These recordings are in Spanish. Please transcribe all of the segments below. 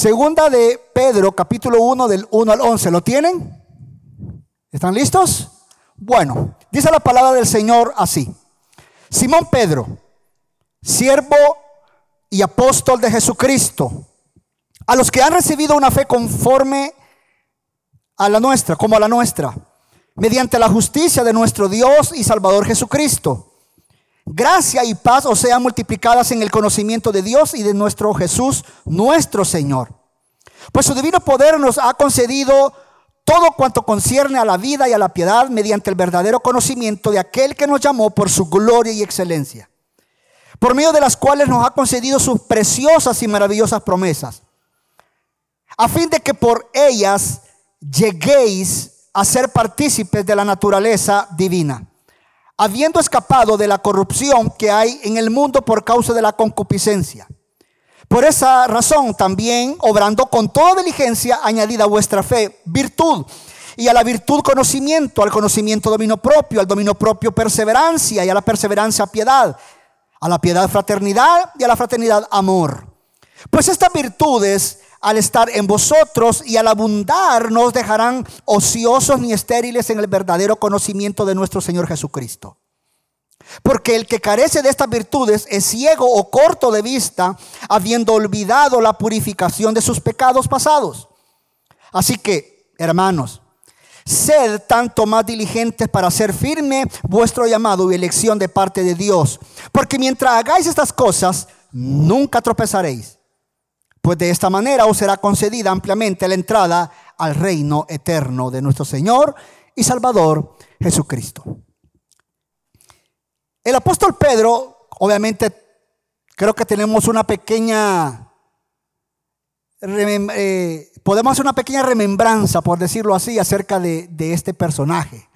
Segunda de Pedro, capítulo 1, del 1 al 11. ¿Lo tienen? ¿Están listos? Bueno, dice la palabra del Señor así. Simón Pedro, siervo y apóstol de Jesucristo, a los que han recibido una fe conforme a la nuestra, como a la nuestra, mediante la justicia de nuestro Dios y Salvador Jesucristo. Gracia y paz os sean multiplicadas en el conocimiento de Dios y de nuestro Jesús, nuestro Señor. Pues su divino poder nos ha concedido todo cuanto concierne a la vida y a la piedad mediante el verdadero conocimiento de aquel que nos llamó por su gloria y excelencia, por medio de las cuales nos ha concedido sus preciosas y maravillosas promesas, a fin de que por ellas lleguéis a ser partícipes de la naturaleza divina, habiendo escapado de la corrupción que hay en el mundo por causa de la concupiscencia. Por esa razón también, obrando con toda diligencia, añadida a vuestra fe virtud. Y a la virtud conocimiento, al conocimiento dominio propio, al dominio propio perseverancia y a la perseverancia piedad, a la piedad fraternidad y a la fraternidad amor. Pues estas virtudes al estar en vosotros y al abundar no os dejarán ociosos ni estériles en el verdadero conocimiento de nuestro Señor Jesucristo. Porque el que carece de estas virtudes es ciego o corto de vista, habiendo olvidado la purificación de sus pecados pasados. Así que, hermanos, sed tanto más diligentes para hacer firme vuestro llamado y elección de parte de Dios. Porque mientras hagáis estas cosas, nunca tropezaréis. Pues de esta manera os será concedida ampliamente la entrada al reino eterno de nuestro Señor y Salvador Jesucristo. El apóstol Pedro, obviamente, creo que tenemos una pequeña, eh, podemos hacer una pequeña remembranza, por decirlo así, acerca de, este personaje.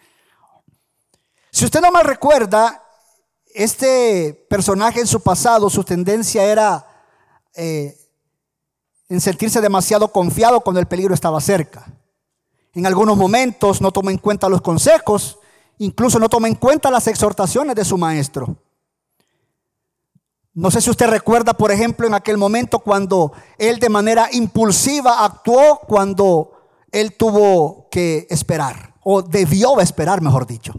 Si usted no mal recuerda, este personaje en su pasado, su tendencia era eh, en sentirse demasiado confiado cuando el peligro estaba cerca. En algunos momentos no tomó en cuenta los consejos Incluso no toma en cuenta las exhortaciones de su maestro. No sé si usted recuerda, por ejemplo, en aquel momento cuando él de manera impulsiva actuó cuando él tuvo que esperar, o debió esperar, mejor dicho.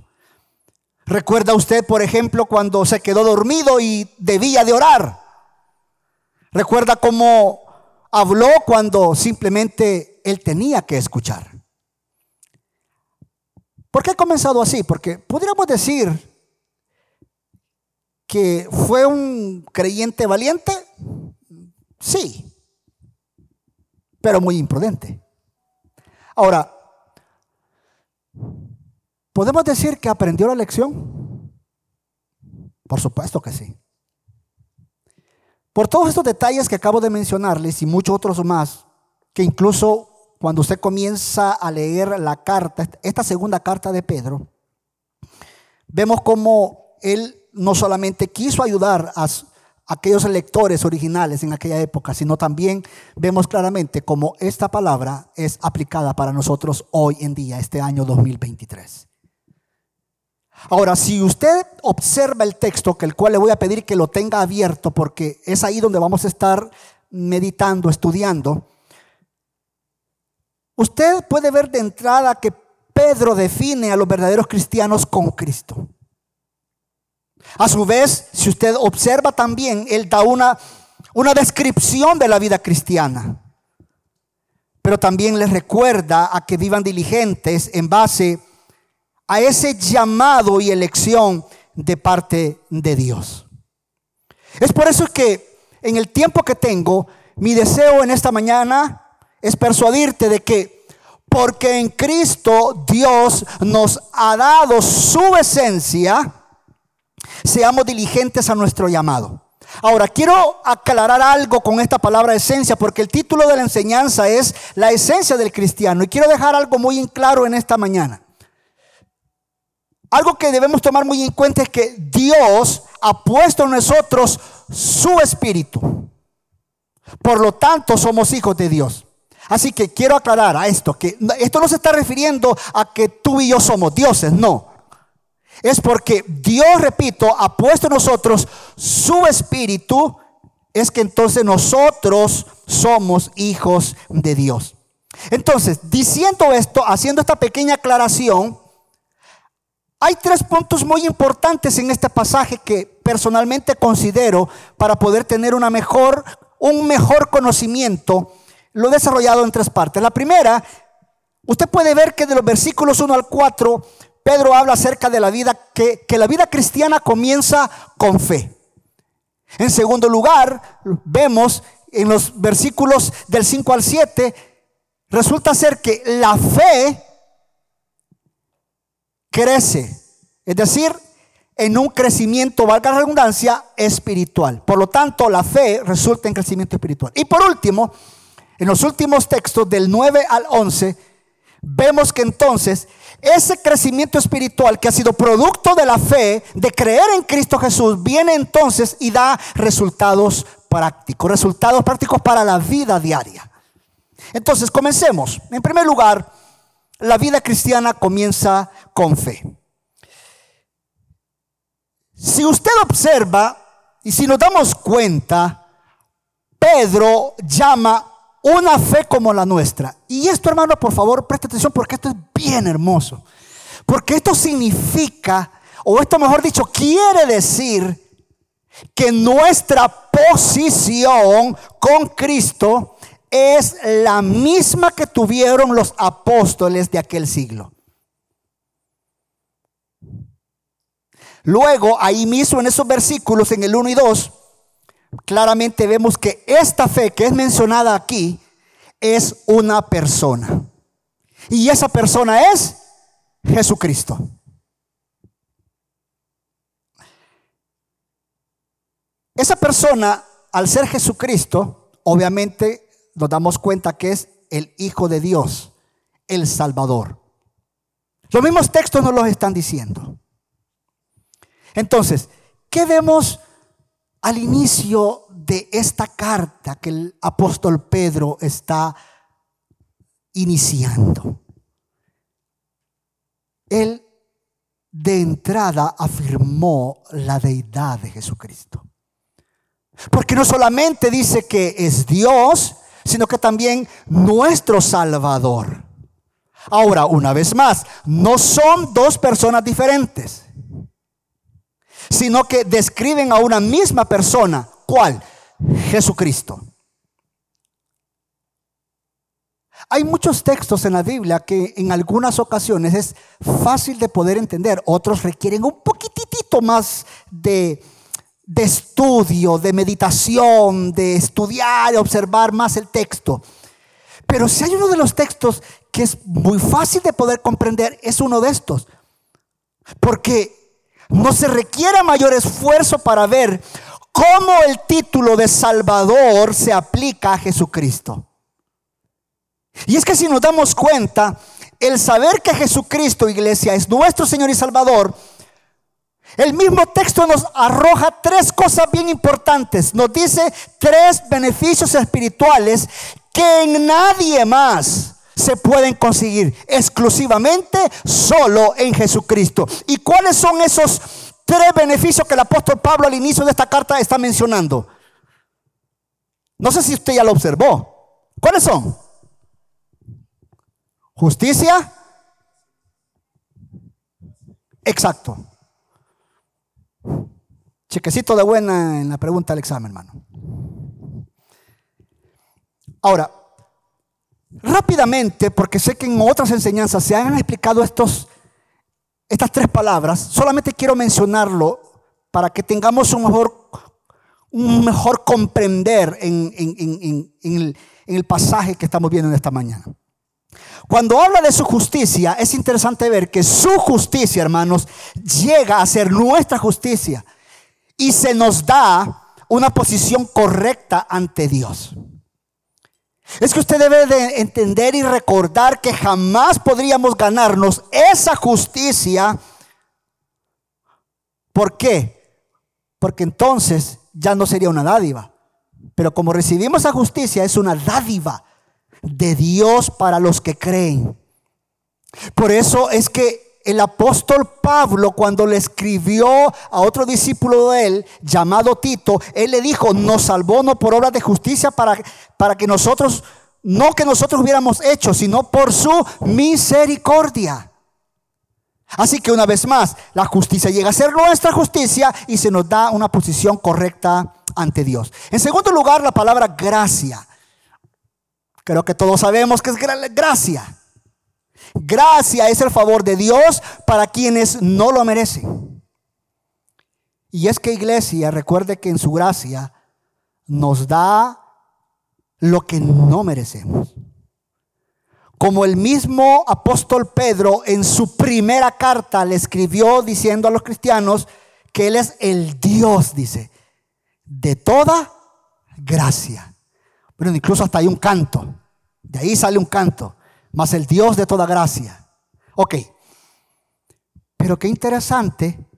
¿Recuerda usted, por ejemplo, cuando se quedó dormido y debía de orar? ¿Recuerda cómo habló cuando simplemente él tenía que escuchar? ¿Por qué he comenzado así? Porque podríamos decir que fue un creyente valiente, sí, pero muy imprudente. Ahora, ¿podemos decir que aprendió la lección? Por supuesto que sí. Por todos estos detalles que acabo de mencionarles y muchos otros más, que incluso cuando usted comienza a leer la carta, esta segunda carta de Pedro, vemos cómo él no solamente quiso ayudar a aquellos lectores originales en aquella época, sino también vemos claramente cómo esta palabra es aplicada para nosotros hoy en día, este año 2023. Ahora, si usted observa el texto, que el cual le voy a pedir que lo tenga abierto, porque es ahí donde vamos a estar meditando, estudiando, Usted puede ver de entrada que Pedro define a los verdaderos cristianos con Cristo. A su vez, si usted observa también, él da una, una descripción de la vida cristiana. Pero también les recuerda a que vivan diligentes en base a ese llamado y elección de parte de Dios. Es por eso que en el tiempo que tengo, mi deseo en esta mañana es persuadirte de que porque en Cristo Dios nos ha dado su esencia, seamos diligentes a nuestro llamado. Ahora, quiero aclarar algo con esta palabra esencia, porque el título de la enseñanza es la esencia del cristiano. Y quiero dejar algo muy en claro en esta mañana. Algo que debemos tomar muy en cuenta es que Dios ha puesto en nosotros su espíritu. Por lo tanto, somos hijos de Dios. Así que quiero aclarar a esto, que esto no se está refiriendo a que tú y yo somos dioses, no. Es porque Dios, repito, ha puesto en nosotros su espíritu es que entonces nosotros somos hijos de Dios. Entonces, diciendo esto, haciendo esta pequeña aclaración, hay tres puntos muy importantes en este pasaje que personalmente considero para poder tener una mejor, un mejor conocimiento. Lo he desarrollado en tres partes. La primera, usted puede ver que de los versículos 1 al 4, Pedro habla acerca de la vida, que, que la vida cristiana comienza con fe. En segundo lugar, vemos en los versículos del 5 al 7, resulta ser que la fe crece, es decir, en un crecimiento, valga la redundancia, espiritual. Por lo tanto, la fe resulta en crecimiento espiritual. Y por último, en los últimos textos del 9 al 11, vemos que entonces ese crecimiento espiritual que ha sido producto de la fe, de creer en Cristo Jesús, viene entonces y da resultados prácticos, resultados prácticos para la vida diaria. Entonces, comencemos. En primer lugar, la vida cristiana comienza con fe. Si usted observa y si nos damos cuenta, Pedro llama una fe como la nuestra. Y esto, hermano, por favor, preste atención porque esto es bien hermoso. Porque esto significa, o esto mejor dicho, quiere decir que nuestra posición con Cristo es la misma que tuvieron los apóstoles de aquel siglo. Luego, ahí mismo en esos versículos, en el 1 y 2, claramente vemos que esta fe que es mencionada aquí es una persona. Y esa persona es Jesucristo. Esa persona, al ser Jesucristo, obviamente nos damos cuenta que es el Hijo de Dios, el Salvador. Los mismos textos nos los están diciendo. Entonces, ¿qué vemos al inicio de esta carta que el apóstol Pedro está iniciando. Él de entrada afirmó la deidad de Jesucristo. Porque no solamente dice que es Dios, sino que también nuestro Salvador. Ahora, una vez más, no son dos personas diferentes sino que describen a una misma persona. ¿Cuál? Jesucristo. Hay muchos textos en la Biblia que en algunas ocasiones es fácil de poder entender, otros requieren un poquitito más de, de estudio, de meditación, de estudiar, de observar más el texto. Pero si hay uno de los textos que es muy fácil de poder comprender, es uno de estos. Porque no se requiere mayor esfuerzo para ver cómo el título de Salvador se aplica a Jesucristo. Y es que si nos damos cuenta, el saber que Jesucristo, iglesia, es nuestro Señor y Salvador, el mismo texto nos arroja tres cosas bien importantes. Nos dice tres beneficios espirituales que en nadie más se pueden conseguir exclusivamente solo en Jesucristo. ¿Y cuáles son esos tres beneficios que el apóstol Pablo al inicio de esta carta está mencionando? No sé si usted ya lo observó. ¿Cuáles son? Justicia. Exacto. Chequecito de buena en la pregunta del examen, hermano. Ahora, Rápidamente, porque sé que en otras enseñanzas se han explicado estos, estas tres palabras, solamente quiero mencionarlo para que tengamos un mejor, un mejor comprender en, el, en el pasaje que estamos viendo en esta mañana. Cuando habla de su justicia, es interesante ver que su justicia, hermanos, llega a ser nuestra justicia y se nos da una posición correcta ante Dios. Es que usted debe de entender y recordar que jamás podríamos ganarnos esa justicia. ¿Por qué? Porque entonces ya no sería una dádiva. Pero como recibimos esa justicia, es una dádiva de Dios para los que creen. Por eso es que el apóstol Pablo, cuando le escribió a otro discípulo de él, llamado Tito, él le dijo, nos salvó no por obras de justicia para, para que nosotros, no que nosotros hubiéramos hecho, sino por su misericordia. Así que una vez más, la justicia llega a ser nuestra justicia y se nos da una posición correcta ante Dios. En segundo lugar, la palabra gracia. Creo que todos sabemos que es gracia. Gracia es el favor de Dios para quienes no lo merecen. Y es que iglesia, recuerde que en su gracia nos da lo que no merecemos. Como el mismo apóstol Pedro en su primera carta le escribió diciendo a los cristianos que Él es el Dios, dice, de toda gracia. Pero incluso hasta hay un canto. De ahí sale un canto más el Dios de toda gracia. Ok, pero qué interesante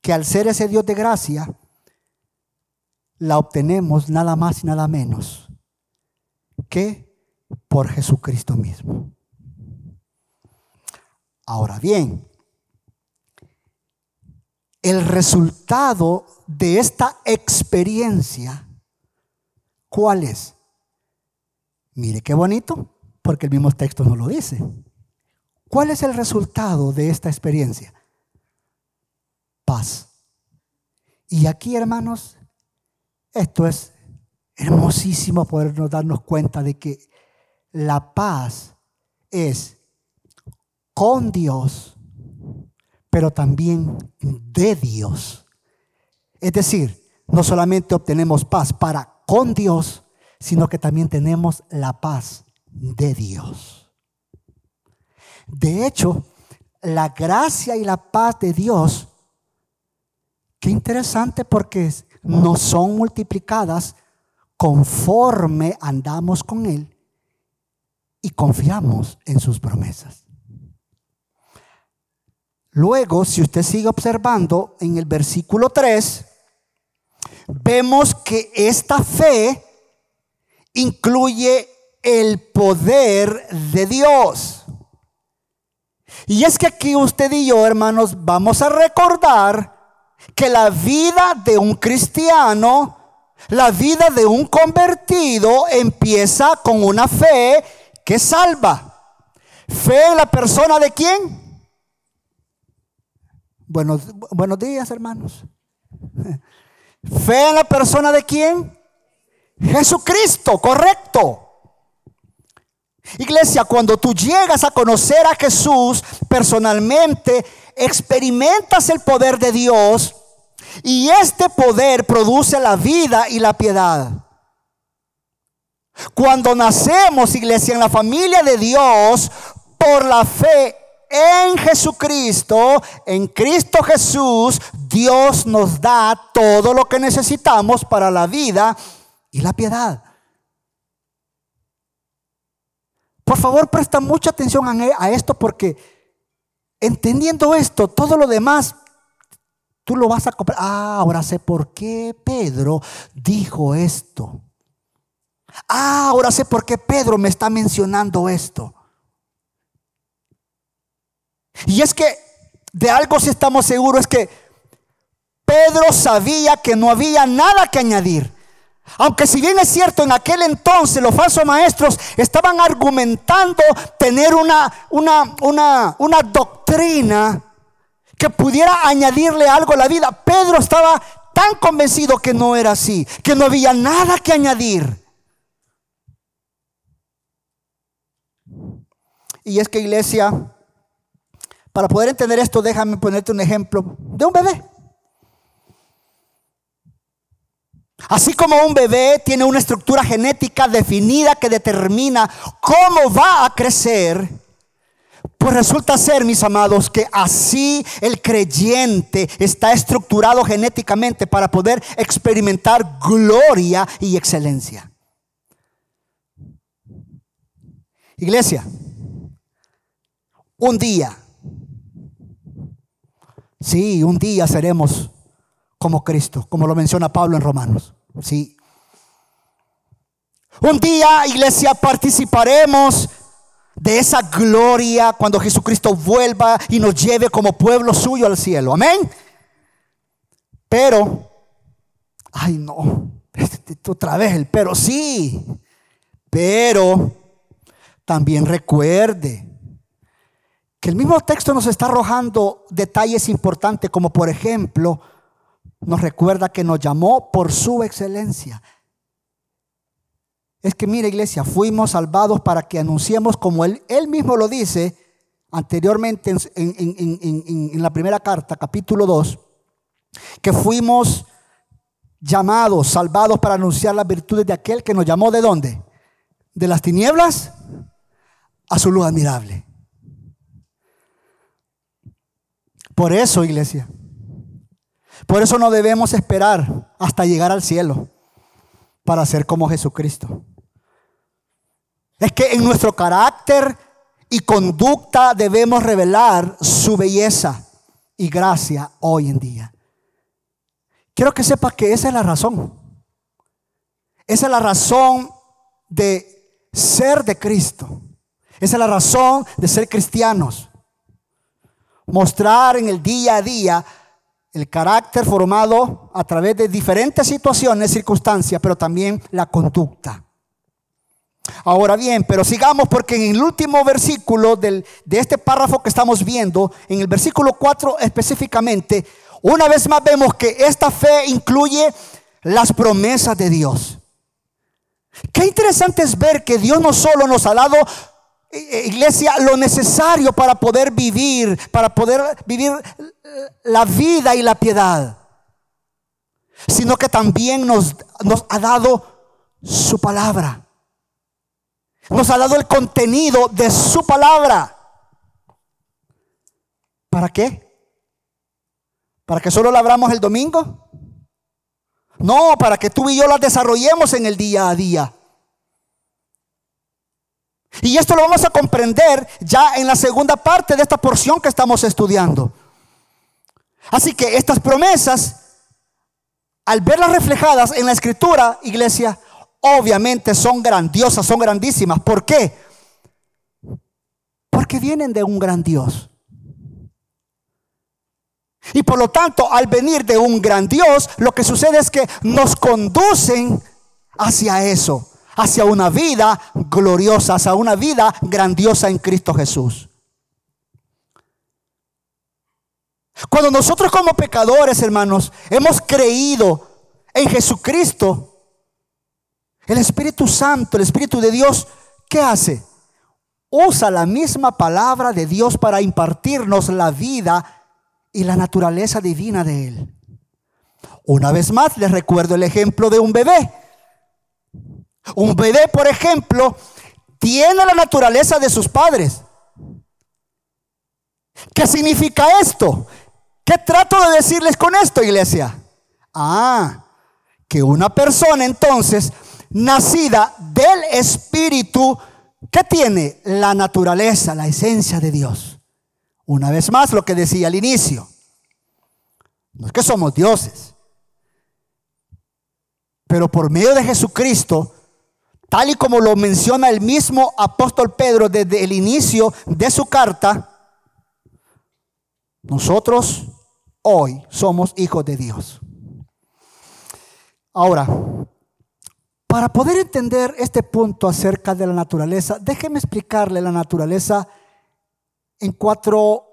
que al ser ese Dios de gracia, la obtenemos nada más y nada menos que por Jesucristo mismo. Ahora bien, el resultado de esta experiencia, ¿cuál es? Mire qué bonito porque el mismo texto no lo dice. ¿Cuál es el resultado de esta experiencia? Paz. Y aquí, hermanos, esto es hermosísimo podernos darnos cuenta de que la paz es con Dios, pero también de Dios. Es decir, no solamente obtenemos paz para con Dios, sino que también tenemos la paz de Dios. De hecho, la gracia y la paz de Dios, qué interesante porque no son multiplicadas conforme andamos con Él y confiamos en sus promesas. Luego, si usted sigue observando en el versículo 3, vemos que esta fe incluye el poder de Dios. Y es que aquí usted y yo, hermanos, vamos a recordar que la vida de un cristiano, la vida de un convertido empieza con una fe que salva. Fe en la persona de quién? Buenos, buenos días, hermanos. Fe en la persona de quién? Jesucristo, correcto. Iglesia, cuando tú llegas a conocer a Jesús personalmente, experimentas el poder de Dios y este poder produce la vida y la piedad. Cuando nacemos, iglesia, en la familia de Dios, por la fe en Jesucristo, en Cristo Jesús, Dios nos da todo lo que necesitamos para la vida y la piedad. Por favor, presta mucha atención a esto porque entendiendo esto, todo lo demás, tú lo vas a comprar. Ah, ahora sé por qué Pedro dijo esto. Ah, ahora sé por qué Pedro me está mencionando esto. Y es que de algo sí estamos seguros, es que Pedro sabía que no había nada que añadir. Aunque si bien es cierto, en aquel entonces los falsos maestros estaban argumentando tener una, una, una, una doctrina que pudiera añadirle algo a la vida, Pedro estaba tan convencido que no era así, que no había nada que añadir. Y es que iglesia, para poder entender esto, déjame ponerte un ejemplo de un bebé. Así como un bebé tiene una estructura genética definida que determina cómo va a crecer, pues resulta ser, mis amados, que así el creyente está estructurado genéticamente para poder experimentar gloria y excelencia. Iglesia, un día, sí, un día seremos como Cristo, como lo menciona Pablo en Romanos. Sí. Un día, iglesia, participaremos de esa gloria cuando Jesucristo vuelva y nos lleve como pueblo suyo al cielo. Amén. Pero, ay no, otra vez el pero, sí, pero también recuerde que el mismo texto nos está arrojando detalles importantes como por ejemplo, nos recuerda que nos llamó por su excelencia. Es que mira iglesia, fuimos salvados para que anunciemos como él, él mismo lo dice anteriormente en, la primera carta, capítulo 2, que fuimos llamados, salvados para anunciar las virtudes de aquel que nos llamó de dónde? De las tinieblas a su luz admirable. Por eso, iglesia, por eso no debemos esperar hasta llegar al cielo para ser como Jesucristo. Es que en nuestro carácter y conducta debemos revelar su belleza y gracia hoy en día. Quiero que sepas que esa es la razón. Esa es la razón de ser de Cristo. Esa es la razón de ser cristianos. Mostrar en el día a día el carácter formado a través de diferentes situaciones, circunstancias, pero también la conducta. Ahora bien, pero sigamos porque en el último versículo de este párrafo que estamos viendo, en el versículo 4 específicamente, una vez más vemos que esta fe incluye las promesas de Dios. Qué interesante es ver que Dios no solo nos ha dado, iglesia, lo necesario para poder vivir, para poder vivir la vida y la piedad, sino que también nos, ha dado su palabra. Nos ha dado el contenido de su palabra. ¿Para qué? ¿Para que solo la abramos el domingo? No, para que tú y yo las desarrollemos en el día a día. Y esto lo vamos a comprender ya en la segunda parte de esta porción que estamos estudiando. Así que estas promesas, al verlas reflejadas en la escritura, iglesia, obviamente son grandiosas, son grandísimas. ¿Por qué? Porque vienen de un gran Dios. Y por lo tanto, al venir de un gran Dios, lo que sucede es que nos conducen hacia eso, hacia una vida gloriosa, hacia una vida grandiosa en Cristo Jesús. Cuando nosotros como pecadores, hermanos, hemos creído en Jesucristo, el Espíritu Santo, el Espíritu de Dios, ¿qué hace? Usa la misma palabra de Dios para impartirnos la vida y la naturaleza divina de Él. Una vez más, les recuerdo el ejemplo de un bebé. Un bebé, por ejemplo, tiene la naturaleza de sus padres. ¿Qué significa esto? ¿Qué trato de decirles con esto, iglesia? Ah, que una persona entonces, nacida del Espíritu, ¿qué tiene? La naturaleza, la esencia de Dios. Una vez más, lo que decía al inicio. No es que somos dioses. Pero por medio de Jesucristo, tal y como lo menciona el mismo apóstol Pedro desde el inicio de su carta, nosotros hoy somos hijos de Dios. Ahora, para poder entender este punto acerca de la naturaleza, déjeme explicarle la naturaleza en cuatro,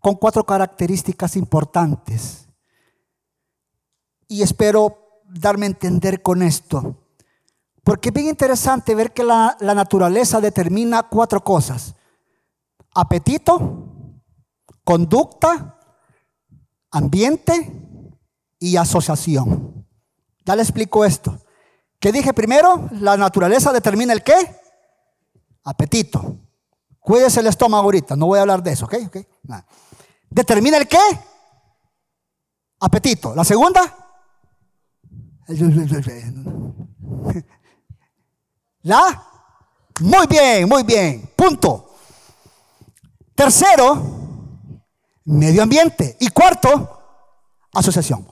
con cuatro características importantes. Y espero darme a entender con esto. Porque es bien interesante ver que la, naturaleza determina cuatro cosas. Apetito, conducta, ambiente y asociación. Ya le explico esto. ¿Qué dije primero? La naturaleza determina el qué? Apetito. Cuídese el estómago ahorita, no voy a hablar de eso, ¿ok? okay? ¿Determina el qué? Apetito. ¿La segunda? ¿La? Muy bien, muy bien. Punto. Tercero, medio ambiente. Y cuarto, asociación.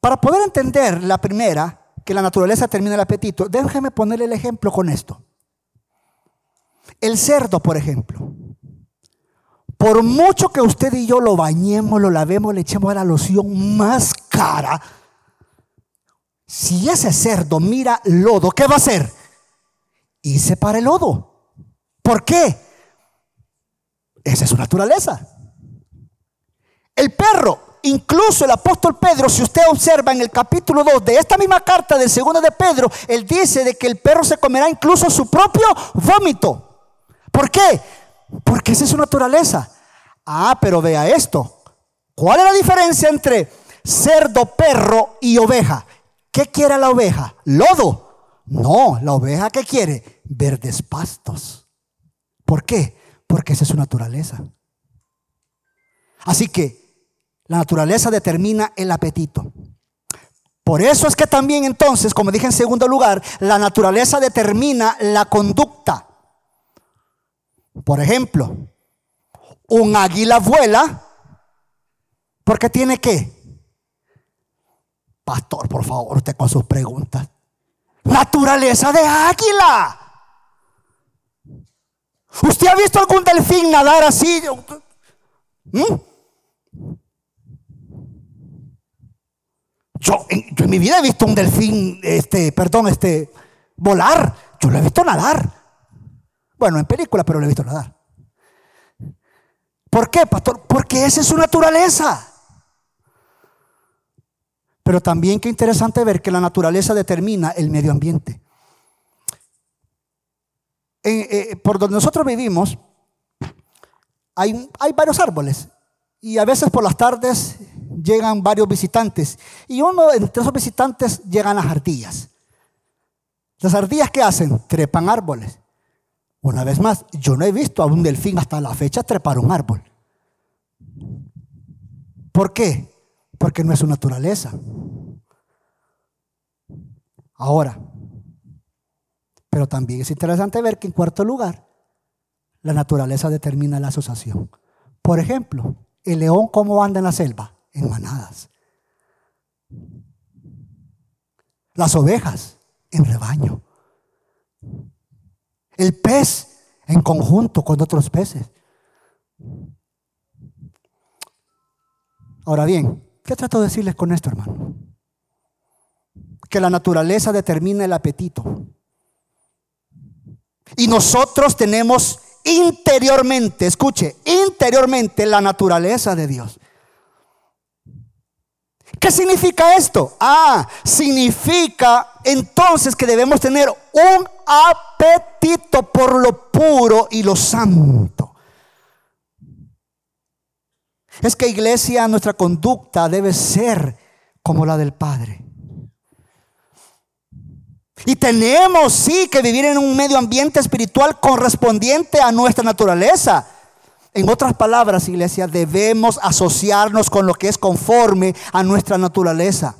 Para poder entender la primera, que la naturaleza termina el apetito, déjeme ponerle el ejemplo con esto. El cerdo, por ejemplo. Por mucho que usted y yo lo bañemos, lo lavemos, le echemos a la loción más cara, si ese cerdo mira lodo, ¿qué va a hacer? Irse para el lodo. ¿Por qué? Esa es su naturaleza. El perro, incluso el apóstol Pedro, si usted observa en el capítulo 2 de esta misma carta del segundo de Pedro, él dice de que el perro se comerá incluso su propio vómito. ¿Por qué? Porque esa es su naturaleza. Ah, pero vea esto. ¿Cuál es la diferencia entre cerdo, perro y oveja? ¿Qué quiere la oveja? ¿Lodo? No, la oveja ¿qué quiere? Verdes pastos. ¿Por qué? Porque esa es su naturaleza. Así que la naturaleza determina el apetito. Por eso es que también entonces, como dije en segundo lugar, la naturaleza determina la conducta. Por ejemplo, un águila vuela porque tiene que Pastor, por favor, usted con sus preguntas. Naturaleza de águila. ¿Usted ha visto algún delfín nadar así? ¿Mm? Yo, en, mi vida he visto un delfín, este, perdón, este, volar. Yo lo he visto nadar. Bueno, en película, pero lo he visto nadar. ¿Por qué, pastor? Porque esa es su naturaleza. Pero también qué interesante ver que la naturaleza determina el medio ambiente. Eh, por donde nosotros vivimos hay, hay varios árboles y a veces por las tardes llegan varios visitantes y uno de esos visitantes llegan las ardillas. Las ardillas ¿qué hacen? Trepan árboles. Una vez más, yo no he visto a un delfín hasta la fecha trepar un árbol. ¿Por qué? Porque no es su naturaleza. Ahora, pero también es interesante ver que en cuarto lugar, la naturaleza determina la asociación. Por ejemplo, el león cómo anda en la selva, en manadas. Las ovejas en rebaño. El pez en conjunto con otros peces. Ahora bien, ¿qué trato de decirles con esto, hermano? Que la naturaleza determina el apetito. Y nosotros tenemos interiormente, escuche, interiormente la naturaleza de Dios. ¿Qué significa esto? Ah, significa entonces que debemos tener un apetito por lo puro y lo santo. Es que iglesia, nuestra conducta debe ser como la del Padre. Y tenemos, sí, que vivir en un medio ambiente espiritual correspondiente a nuestra naturaleza. En otras palabras, iglesia, debemos asociarnos con lo que es conforme a nuestra naturaleza.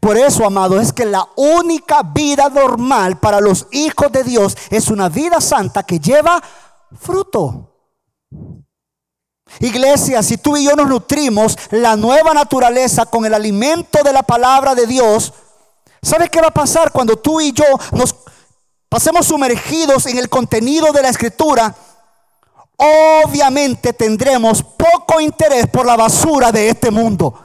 Por eso, amado, es que la única vida normal para los hijos de Dios es una vida santa que lleva fruto. Iglesia, si tú y yo nos nutrimos la nueva naturaleza con el alimento de la palabra de Dios, ¿sabes qué va a pasar cuando tú y yo nos pasemos sumergidos en el contenido de la escritura? Obviamente tendremos poco interés por la basura de este mundo.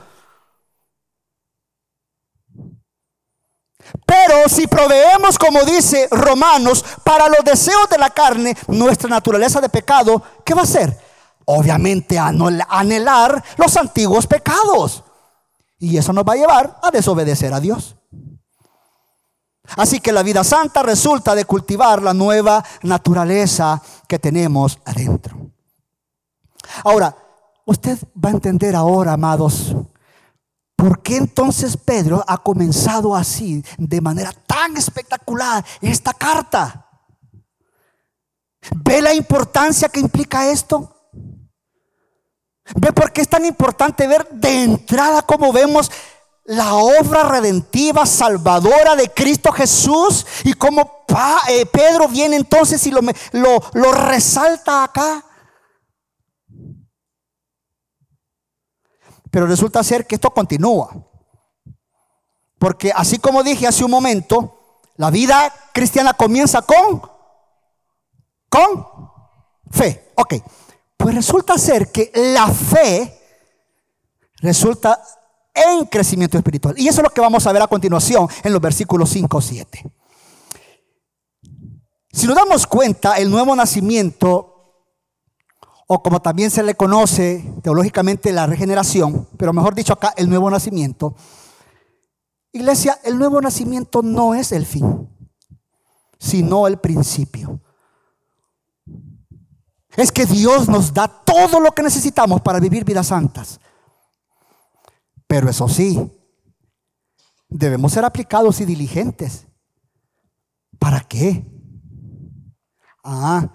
Pero si proveemos, como dice Romanos, para los deseos de la carne, nuestra naturaleza de pecado, ¿qué va a hacer? obviamente anhelar los antiguos pecados. Y eso nos va a llevar a desobedecer a Dios. Así que la vida santa resulta de cultivar la nueva naturaleza que tenemos adentro. Ahora, usted va a entender ahora, amados, por qué entonces Pedro ha comenzado así, de manera tan espectacular, esta carta. ¿Ve la importancia que implica esto? ¿Ve por qué es tan importante ver de entrada cómo vemos la obra redentiva, salvadora de Cristo Jesús? Y cómo eh, Pedro viene entonces y lo, resalta acá. Pero resulta ser que esto continúa. Porque así como dije hace un momento, la vida cristiana comienza con con fe. Ok, pues resulta ser que la fe resulta en crecimiento espiritual. Y eso es lo que vamos a ver a continuación en los versículos 5 o 7. Si nos damos cuenta, el nuevo nacimiento, o como también se le conoce teológicamente la regeneración, pero mejor dicho acá, el nuevo nacimiento, iglesia, el nuevo nacimiento no es el fin, sino el principio. Es que Dios nos da todo lo que necesitamos para vivir vidas santas. Pero eso sí, debemos ser aplicados y diligentes. ¿Para qué? Ah,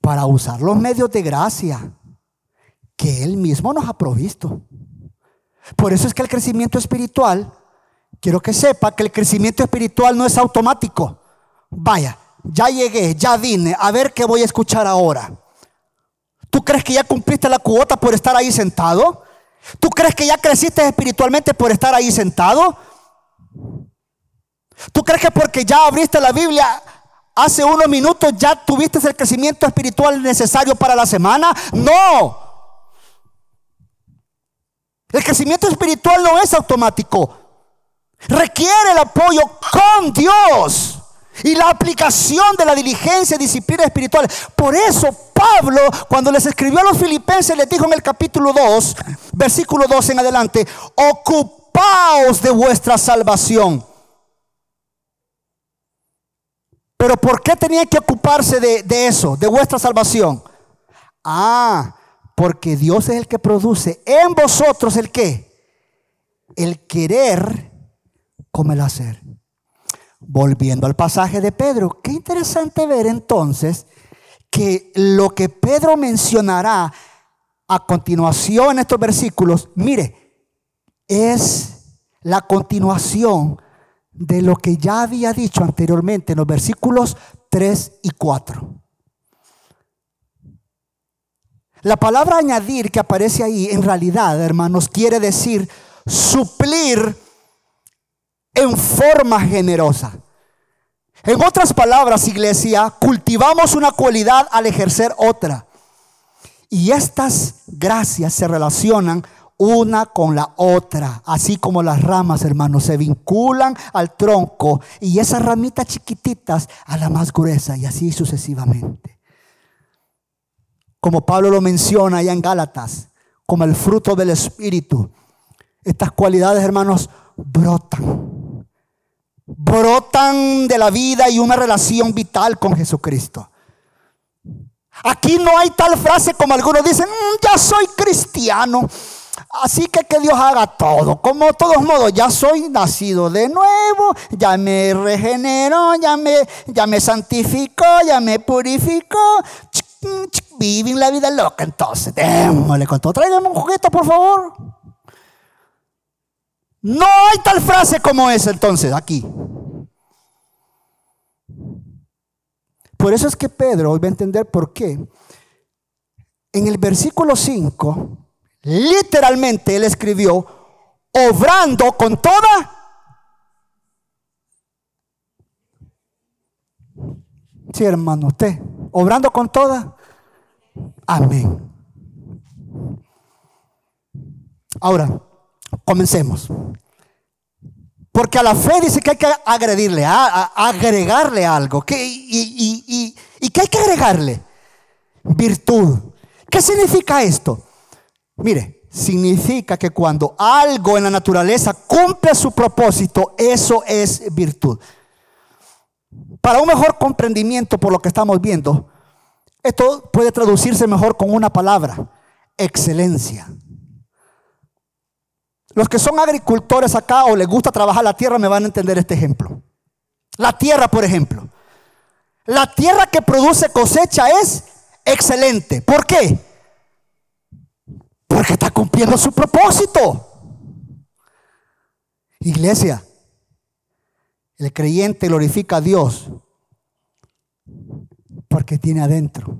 para usar los medios de gracia que Él mismo nos ha provisto. Por eso es que el crecimiento espiritual, quiero que sepa que el crecimiento espiritual no es automático. Vaya, ya llegué, ya vine, a ver qué voy a escuchar ahora. ¿Tú crees que ya cumpliste la cuota por estar ahí sentado? ¿Tú crees que ya creciste espiritualmente por estar ahí sentado? ¿Tú crees que porque ya abriste la Biblia hace unos minutos ya tuviste el crecimiento espiritual necesario para la semana? No. El crecimiento espiritual no es automático. Requiere el apoyo con Dios y la aplicación de la diligencia y disciplina espiritual. Por eso Pablo, cuando les escribió a los filipenses, les dijo en el capítulo 2, versículo 2 en adelante, ocupaos de vuestra salvación. Pero ¿por qué tenían que ocuparse de, de eso, de vuestra salvación? Ah, porque Dios es el que produce en vosotros el qué? El querer como el hacer. Volviendo al pasaje de Pedro, qué interesante ver entonces que lo que Pedro mencionará a continuación en estos versículos, mire, es la continuación de lo que ya había dicho anteriormente en los versículos 3 y 4. La palabra añadir que aparece ahí, en realidad, hermanos, quiere decir suplir en forma generosa. En otras palabras, iglesia, cultivamos una cualidad al ejercer otra. Y estas gracias se relacionan una con la otra, así como las ramas, hermanos, se vinculan al tronco y esas ramitas chiquititas a la más gruesa y así sucesivamente. Como Pablo lo menciona allá en Gálatas, como el fruto del Espíritu, estas cualidades, hermanos, brotan brotan de la vida y una relación vital con Jesucristo. Aquí no hay tal frase como algunos dicen, mm, ya soy cristiano. Así que que Dios haga todo. Como todos modos, ya soy nacido de nuevo, ya me regeneró, ya me, ya me santificó, ya me purificó. Viven la vida loca entonces. Démosle con todo. Un juguete, por favor. No hay tal frase como esa entonces aquí. Por eso es que Pedro hoy va a entender por qué. En el versículo 5, literalmente él escribió, obrando con toda... Sí, hermano, usted, obrando con toda... Amén. Ahora, Comencemos. Porque a la fe dice que hay que agredirle, agregarle algo. ¿Qué, y, y, qué hay que agregarle? Virtud. ¿Qué significa esto? Mire, significa que cuando algo en la naturaleza cumple su propósito, eso es virtud. Para un mejor comprendimiento por lo que estamos viendo, esto puede traducirse mejor con una palabra, excelencia. Los que son agricultores acá o les gusta trabajar la tierra me van a entender este ejemplo. La tierra, por ejemplo. La tierra que produce cosecha es excelente. ¿Por qué? Porque está cumpliendo su propósito. Iglesia, el creyente glorifica a Dios porque tiene adentro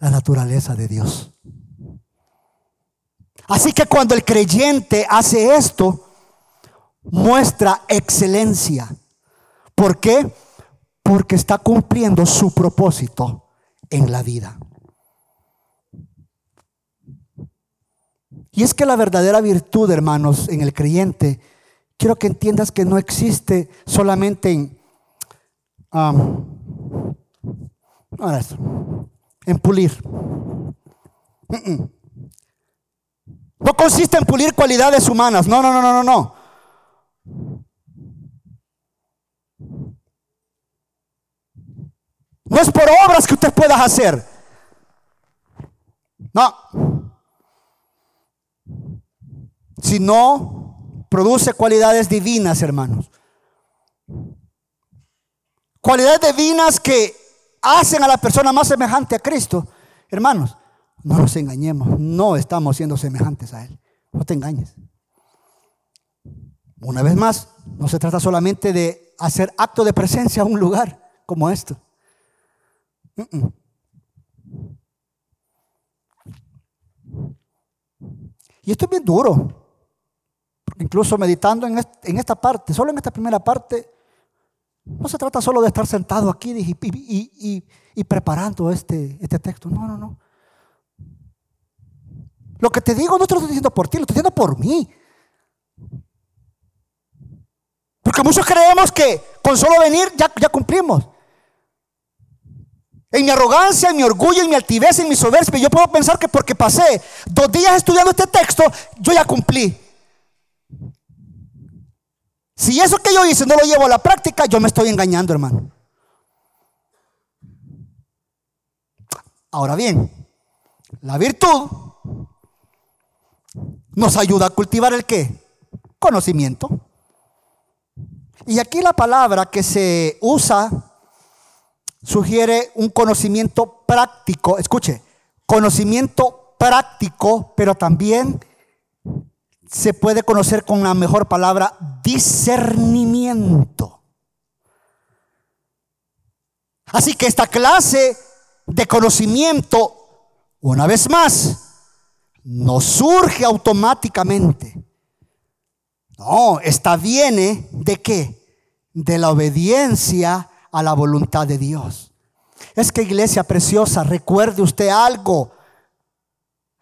la naturaleza de Dios. Así que cuando el creyente hace esto, muestra excelencia. ¿Por qué? porque está cumpliendo su propósito en la vida. Y es que la verdadera virtud, hermanos, en el creyente, quiero que entiendas que no existe solamente en, en pulir. No consiste en pulir cualidades humanas. No, no, no, no, no, no. No es por obras que usted pueda hacer. No. Sino produce cualidades divinas, hermanos. Cualidades divinas que hacen a la persona más semejante a Cristo. Hermanos, no nos engañemos, no estamos siendo semejantes a Él. No te engañes. Una vez más, no se trata solamente de hacer acto de presencia a un lugar como esto. Y esto es bien duro. incluso meditando en, esta parte, solo en esta primera parte, no se trata solo de estar sentado aquí y, preparando este, este texto. No, no, no. Lo que te digo no te lo estoy diciendo por ti, lo estoy diciendo por mí. Porque muchos creemos que con solo venir ya, cumplimos. En mi arrogancia, en mi orgullo, en mi altivez, en mi soberbia, yo puedo pensar que porque pasé dos días estudiando este texto, yo ya cumplí. Si eso que yo hice no lo llevo a la práctica, yo me estoy engañando, hermano. Ahora bien, la virtud nos ayuda a cultivar el qué? Conocimiento. Y aquí la palabra que se usa sugiere un conocimiento práctico. Escuche, conocimiento práctico, pero también se puede conocer con la mejor palabra discernimiento. Así que esta clase de conocimiento, una vez más, no surge automáticamente. No, esta viene de qué? De la obediencia a la voluntad de Dios. Es que iglesia preciosa, recuerde usted algo.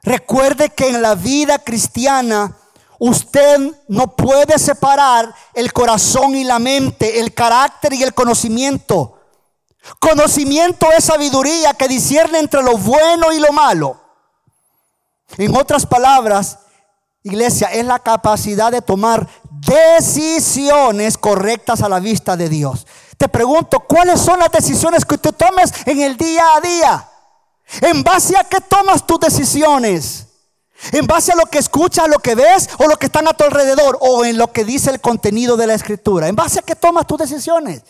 Recuerde que en la vida cristiana usted no puede separar el corazón y la mente, el carácter y el conocimiento. Conocimiento es sabiduría que discierne entre lo bueno y lo malo. En otras palabras, iglesia, es la capacidad de tomar decisiones correctas a la vista de Dios. Te pregunto, ¿cuáles son las decisiones que tú tomes en el día a día? ¿En base a qué tomas tus decisiones? ¿En base a lo que escuchas, lo que ves o lo que están a tu alrededor? ¿O en lo que dice el contenido de la escritura? ¿En base a qué tomas tus decisiones?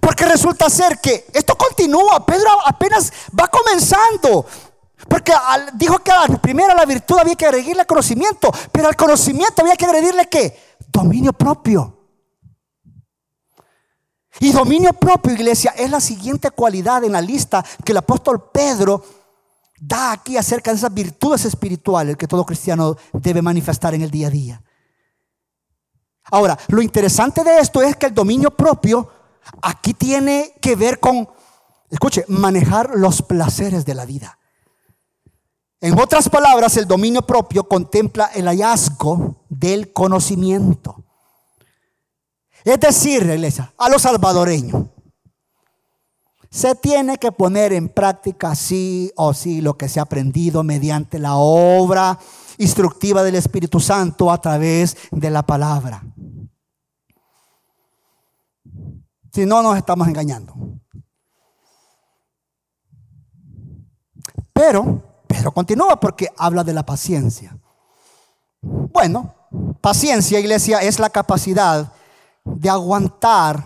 Porque resulta ser que esto continúa. Pedro apenas va comenzando. Porque dijo que a la virtud había que agregarle conocimiento, pero al conocimiento había que agregarle qué? Dominio propio. Y dominio propio, iglesia, es la siguiente cualidad en la lista que el apóstol Pedro da aquí acerca de esas virtudes espirituales que todo cristiano debe manifestar en el día a día. Ahora, lo interesante de esto es que el dominio propio aquí tiene que ver con, escuche, manejar los placeres de la vida. En otras palabras, el dominio propio contempla el hallazgo del conocimiento. Es decir, iglesia, a los salvadoreños, se tiene que poner en práctica sí o sí lo que se ha aprendido mediante la obra instructiva del Espíritu Santo a través de la palabra. Si no, nos estamos engañando. Pero pero continúa porque habla de la paciencia. Bueno, paciencia, iglesia, es la capacidad de aguantar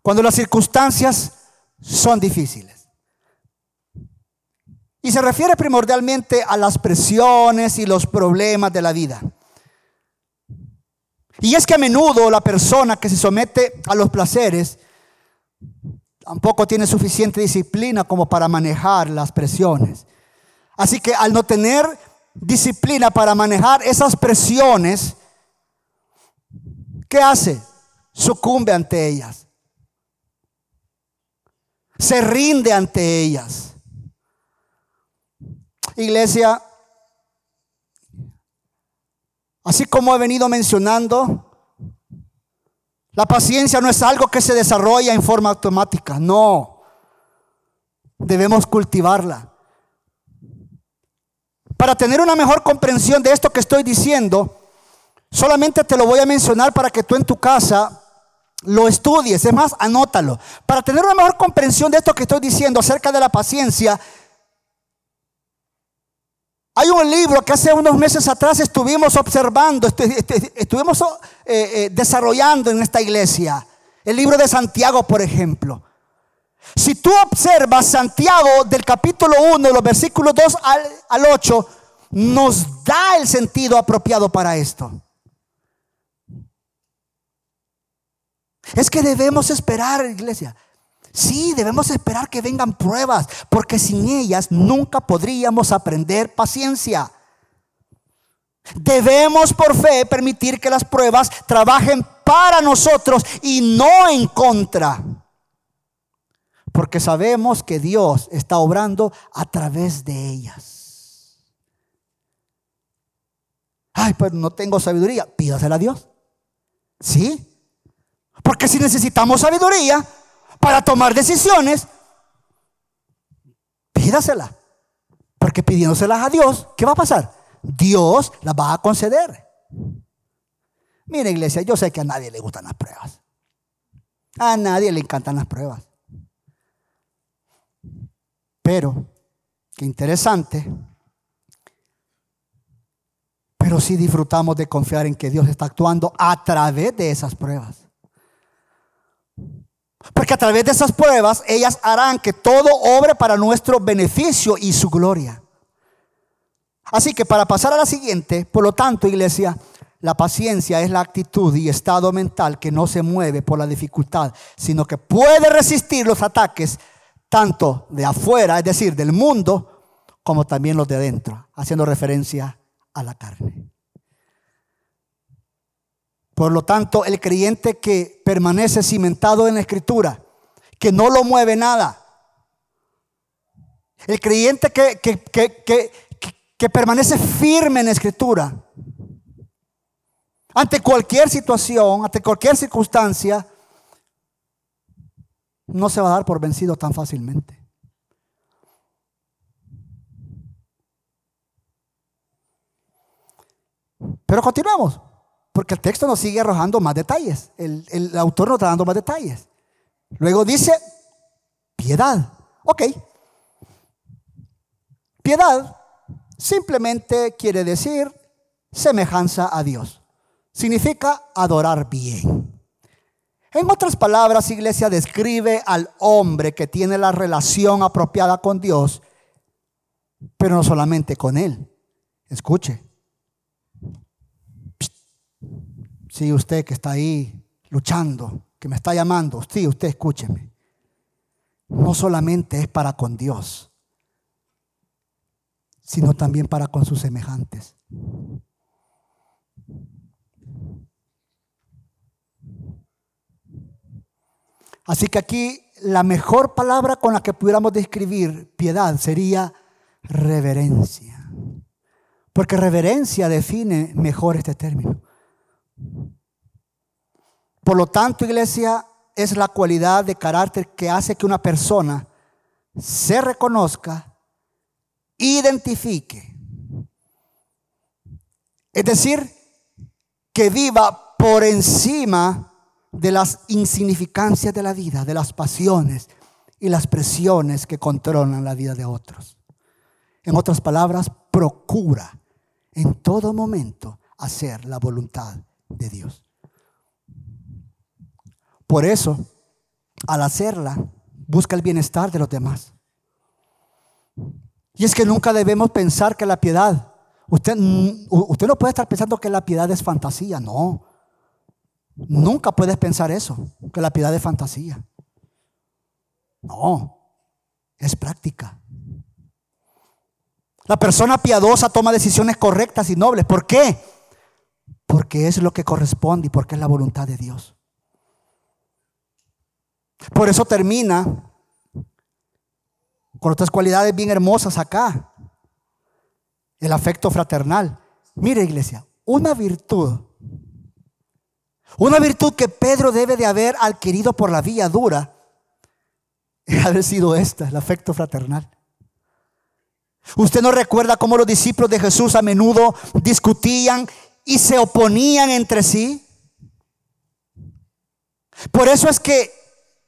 cuando las circunstancias son difíciles. Y se refiere primordialmente a las presiones y los problemas de la vida. Y es que a menudo la persona que se somete a los placeres tampoco tiene suficiente disciplina como para manejar las presiones. Así que al no tener disciplina para manejar esas presiones, ¿qué hace? Sucumbe ante ellas. Se rinde ante ellas. Iglesia, así como he venido mencionando, la paciencia no es algo que se desarrolla en forma automática, no. Debemos cultivarla. Para tener una mejor comprensión de esto que estoy diciendo, solamente te lo voy a mencionar para que tú en tu casa lo estudies. Es más, anótalo. Para tener una mejor comprensión de esto que estoy diciendo acerca de la paciencia, hay un libro que hace unos meses atrás estuvimos observando, estuvimos eh, eh, desarrollando en esta iglesia. El libro de Santiago, por ejemplo. Si tú observas Santiago del capítulo 1, los versículos 2 al, al 8, nos da el sentido apropiado para esto. Es que debemos esperar, iglesia. Sí, debemos esperar que vengan pruebas, porque sin ellas nunca podríamos aprender paciencia. Debemos por fe permitir que las pruebas trabajen para nosotros y no en contra. Porque sabemos que Dios está obrando a través de ellas. Ay, pues no tengo sabiduría. Pídasela a Dios. ¿Sí? Porque si necesitamos sabiduría para tomar decisiones, pídasela. Porque pidiéndoselas a Dios, ¿qué va a pasar? Dios las va a conceder. Mira iglesia, yo sé que a nadie le gustan las pruebas. A nadie le encantan las pruebas. Pero, qué interesante. Pero sí disfrutamos de confiar en que Dios está actuando a través de esas pruebas. Porque a través de esas pruebas ellas harán que todo obre para nuestro beneficio y su gloria. Así que para pasar a la siguiente, por lo tanto, iglesia, la paciencia es la actitud y estado mental que no se mueve por la dificultad, sino que puede resistir los ataques tanto de afuera, es decir, del mundo, como también los de adentro, haciendo referencia a la carne. Por lo tanto, el creyente que permanece cimentado en la escritura, que no lo mueve nada, el creyente que, que, permanece firme en la escritura, ante cualquier situación, ante cualquier circunstancia, no se va a dar por vencido tan fácilmente. Pero continuamos. Porque el texto nos sigue arrojando más detalles. El, autor nos está dando más detalles. Luego dice, piedad. Ok. Piedad simplemente quiere decir semejanza a Dios. Significa adorar bien. En otras palabras, iglesia describe al hombre que tiene la relación apropiada con Dios, pero no solamente con Él. Escuche, Sí, usted que está ahí luchando, que me está llamando, sí, usted escúcheme. No solamente es para con Dios, sino también para con sus semejantes. Así que aquí la mejor palabra con la que pudiéramos describir piedad sería reverencia. Porque reverencia define mejor este término. Por lo tanto, iglesia, es la cualidad de carácter que hace que una persona se reconozca, identifique. Es decir, que viva por encima de las insignificancias de la vida, de las pasiones y las presiones que controlan la vida de otros. En otras palabras, procura en todo momento hacer la voluntad de Dios. Por eso, al hacerla, busca el bienestar de los demás. Y es que nunca debemos pensar que la piedad, usted, usted no puede estar pensando que la piedad es fantasía, no. Nunca puedes pensar eso, que la piedad es fantasía. No, es práctica. La persona piadosa toma decisiones correctas y nobles. ¿Por qué? Porque es lo que corresponde y porque es la voluntad de Dios. Por eso termina con otras cualidades bien hermosas acá. El afecto fraternal. Mire iglesia, una virtud, una virtud que Pedro debe de haber adquirido por la vía dura, haber sido esta, el afecto fraternal. Usted no recuerda cómo los discípulos de Jesús a menudo discutían y se oponían entre sí. Por eso es que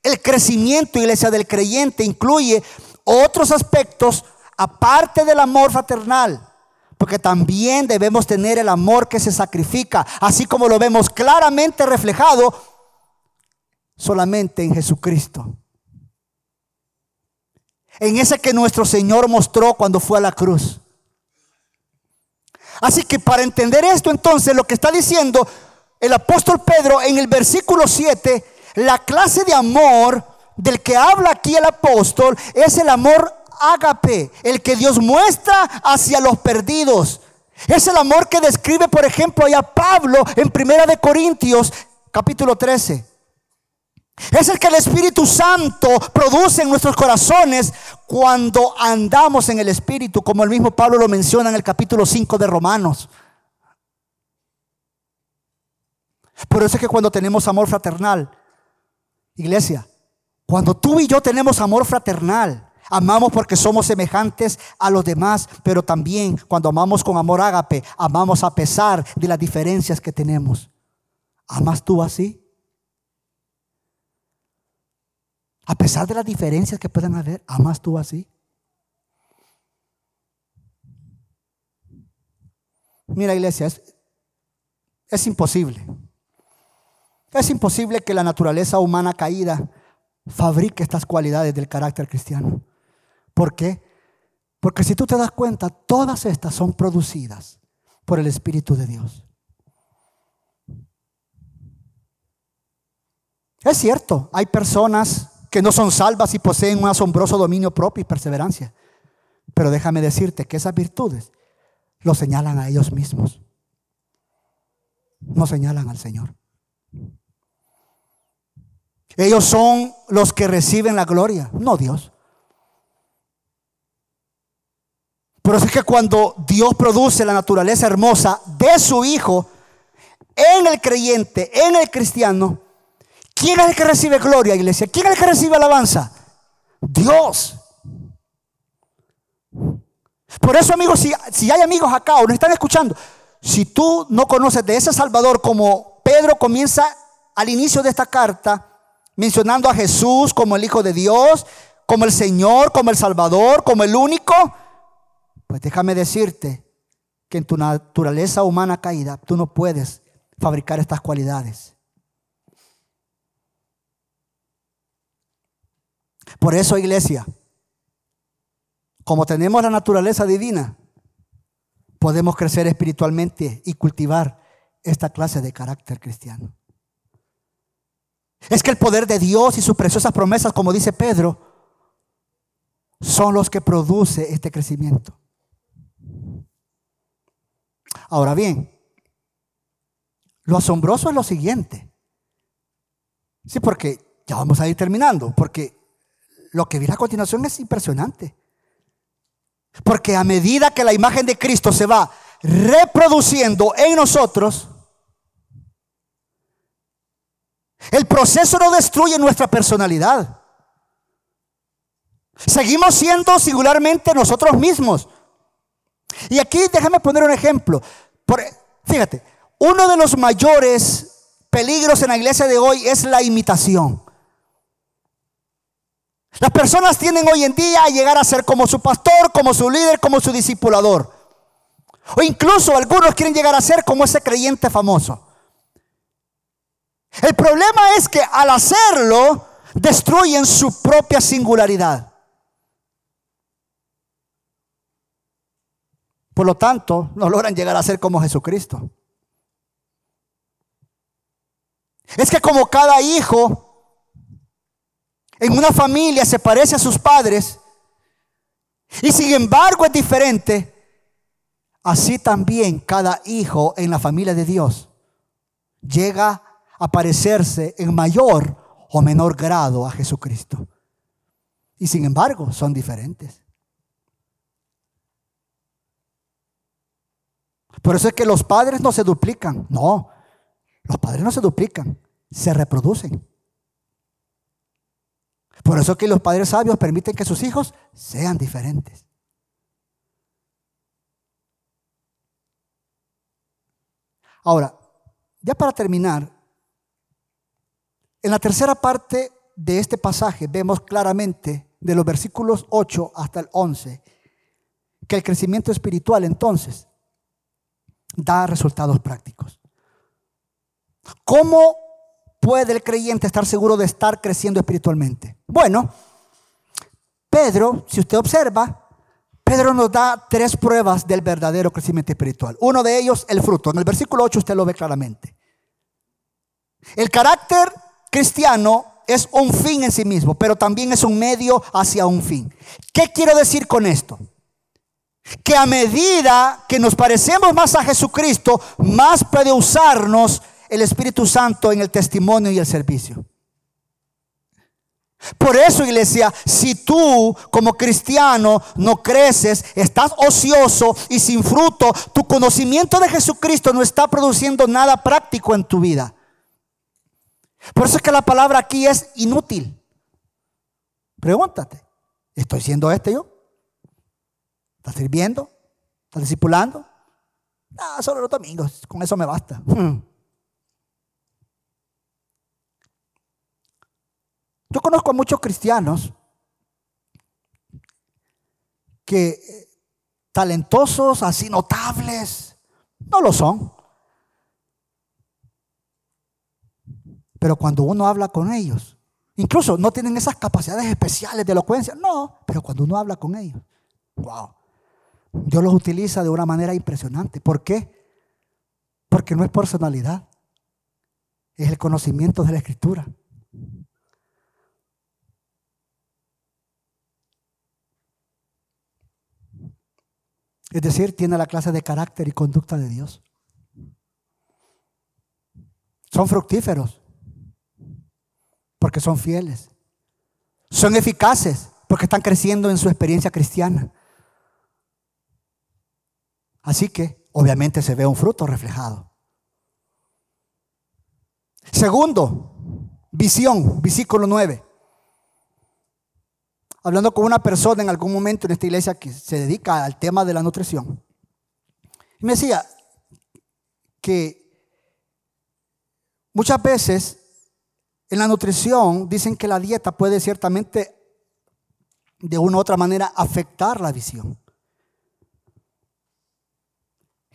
el crecimiento, iglesia, del creyente incluye otros aspectos aparte del amor fraternal. Porque también debemos tener el amor que se sacrifica, así como lo vemos claramente reflejado solamente en Jesucristo. En ese que nuestro Señor mostró cuando fue a la cruz. Así que para entender esto entonces lo que está diciendo el apóstol Pedro en el versículo 7, la clase de amor del que habla aquí el apóstol es el amor ágape, el que Dios muestra hacia los perdidos. Es el amor que describe, por ejemplo, allá Pablo en Primera de Corintios, capítulo 13. Es el que el Espíritu Santo produce en nuestros corazones cuando andamos en el Espíritu, como el mismo Pablo lo menciona en el capítulo 5 de Romanos. Por eso es que cuando tenemos amor fraternal, iglesia, cuando tú y yo tenemos amor fraternal, amamos porque somos semejantes a los demás, pero también cuando amamos con amor ágape, amamos a pesar de las diferencias que tenemos. ¿Amas tú así? A pesar de las diferencias que puedan haber, ¿amas tú así? Mira, iglesia, es, es imposible. Es imposible que la naturaleza humana caída fabrique estas cualidades del carácter cristiano. ¿Por qué? Porque si tú te das cuenta, todas estas son producidas por el Espíritu de Dios. Es cierto, hay personas que no son salvas y poseen un asombroso dominio propio y perseverancia. Pero déjame decirte que esas virtudes lo señalan a ellos mismos. No señalan al Señor. Ellos son los que reciben la gloria, no Dios. Pero es que cuando Dios produce la naturaleza hermosa de su Hijo en el creyente, en el cristiano, ¿quién es el que recibe gloria, iglesia? ¿Quién es el que recibe alabanza? Dios. Por eso, amigos, si, si hay amigos acá o nos están escuchando, si tú no conoces de ese Salvador como Pedro comienza al inicio de esta carta, mencionando a Jesús como el Hijo de Dios, como el Señor, como el Salvador, como el único, pues déjame decirte que en tu naturaleza humana caída tú no puedes fabricar estas cualidades. Por eso, iglesia, como tenemos la naturaleza divina, podemos crecer espiritualmente y cultivar esta clase de carácter cristiano. Es que el poder de Dios y sus preciosas promesas, como dice Pedro, son los que produce este crecimiento. Ahora bien, lo asombroso es lo siguiente. Sí, porque ya vamos a ir terminando, porque lo que viene a continuación es impresionante. Porque a medida que la imagen de Cristo se va reproduciendo en nosotros, el proceso no destruye nuestra personalidad. Seguimos siendo singularmente nosotros mismos. Y aquí déjame poner un ejemplo. fíjate, uno de los mayores peligros en la iglesia de hoy es la imitación. Las personas tienden hoy en día a llegar a ser como su pastor, como su líder, como su discipulador. O incluso algunos quieren llegar a ser como ese creyente famoso. El problema es que al hacerlo destruyen su propia singularidad. Por lo tanto, no logran llegar a ser como Jesucristo. Es que como cada hijo en una familia se parece a sus padres y sin embargo es diferente, así también cada hijo en la familia de Dios llega a parecerse en mayor o menor grado a Jesucristo. Y sin embargo, son diferentes. Por eso es que los padres no se duplican. No, los padres no se duplican, se reproducen. Por eso es que los padres sabios permiten que sus hijos sean diferentes. Ahora, ya para terminar, en la tercera parte de este pasaje vemos claramente de los versículos 8 hasta el 11 que el crecimiento espiritual entonces da resultados prácticos. ¿Cómo puede el creyente estar seguro de estar creciendo espiritualmente? Bueno, Pedro, si usted observa, Pedro nos da tres pruebas del verdadero crecimiento espiritual. Uno de ellos, el fruto. En el versículo 8 usted lo ve claramente. El carácter cristiano es un fin en sí mismo, pero también es un medio hacia un fin. ¿Qué quiero decir con esto? Que a medida que nos parecemos más a Jesucristo, más puede usarnos el Espíritu Santo en el testimonio y el servicio. Por eso, iglesia, si tú como cristiano no creces, estás ocioso y sin fruto, tu conocimiento de Jesucristo no está produciendo nada práctico en tu vida. Por eso es que la palabra aquí es inútil. Pregúntate, ¿estoy siendo este yo? ¿Estás sirviendo? ¿Estás discipulando? No, solo los domingos, con eso me basta. Hmm. Yo conozco a muchos cristianos que eh, talentosos, así notables, no lo son. Pero cuando uno habla con ellos, incluso no tienen esas capacidades especiales de elocuencia, no, pero cuando uno habla con ellos, wow, Dios los utiliza de una manera impresionante. ¿Por qué? Porque no es personalidad, es el conocimiento de la escritura. Es decir, tiene la clase de carácter y conducta de Dios. Son fructíferos porque son fieles. Son eficaces porque están creciendo en su experiencia cristiana. Así que obviamente se ve un fruto reflejado. Segundo, visión, versículo 9 hablando con una persona en algún momento en esta iglesia que se dedica al tema de la nutrición. Y me decía que muchas veces en la nutrición dicen que la dieta puede ciertamente de una u otra manera afectar la visión.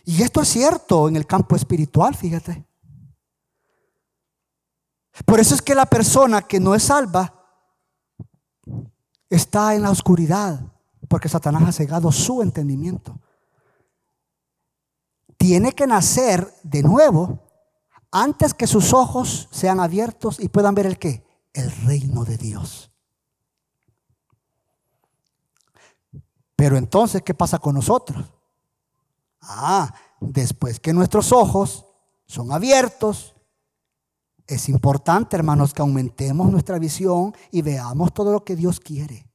Y esto es cierto en el campo espiritual, fíjate. Por eso es que la persona que no es salva está en la oscuridad porque Satanás ha cegado su entendimiento. Tiene que nacer de nuevo antes que sus ojos sean abiertos y puedan ver el qué? El reino de Dios. Pero entonces, ¿qué pasa con nosotros? Ah, después que nuestros ojos son abiertos, es importante, hermanos, que aumentemos nuestra visión y veamos todo lo que Dios quiere.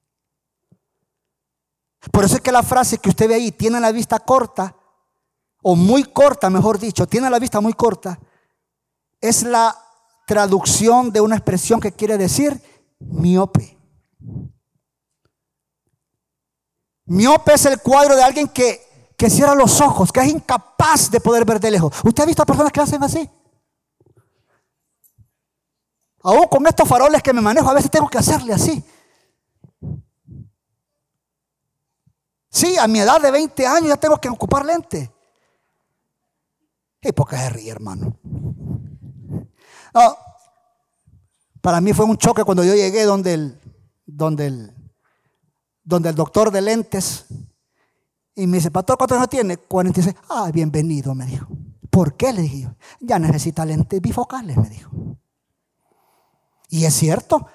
Por eso es que la frase que usted ve ahí, tiene la vista corta, o muy corta, mejor dicho, tiene la vista muy corta, es la traducción de una expresión que quiere decir miope. Miope es el cuadro de alguien que, que cierra los ojos, que es incapaz de poder ver de lejos. ¿Usted ha visto a personas que hacen así? Aún con estos faroles que me manejo, a veces tengo que hacerle así. Sí, a mi edad de 20 años ya tengo que ocupar lente. ¿Y qué se ríe, hermano? No, para mí fue un choque cuando yo llegué donde el, donde el, donde el doctor de lentes y me dice, Pastor, ¿cuántos años tiene? 46. Ah, bienvenido, me dijo. ¿Por qué? Le dije yo. Ya necesita lentes bifocales, me dijo. Y es cierto,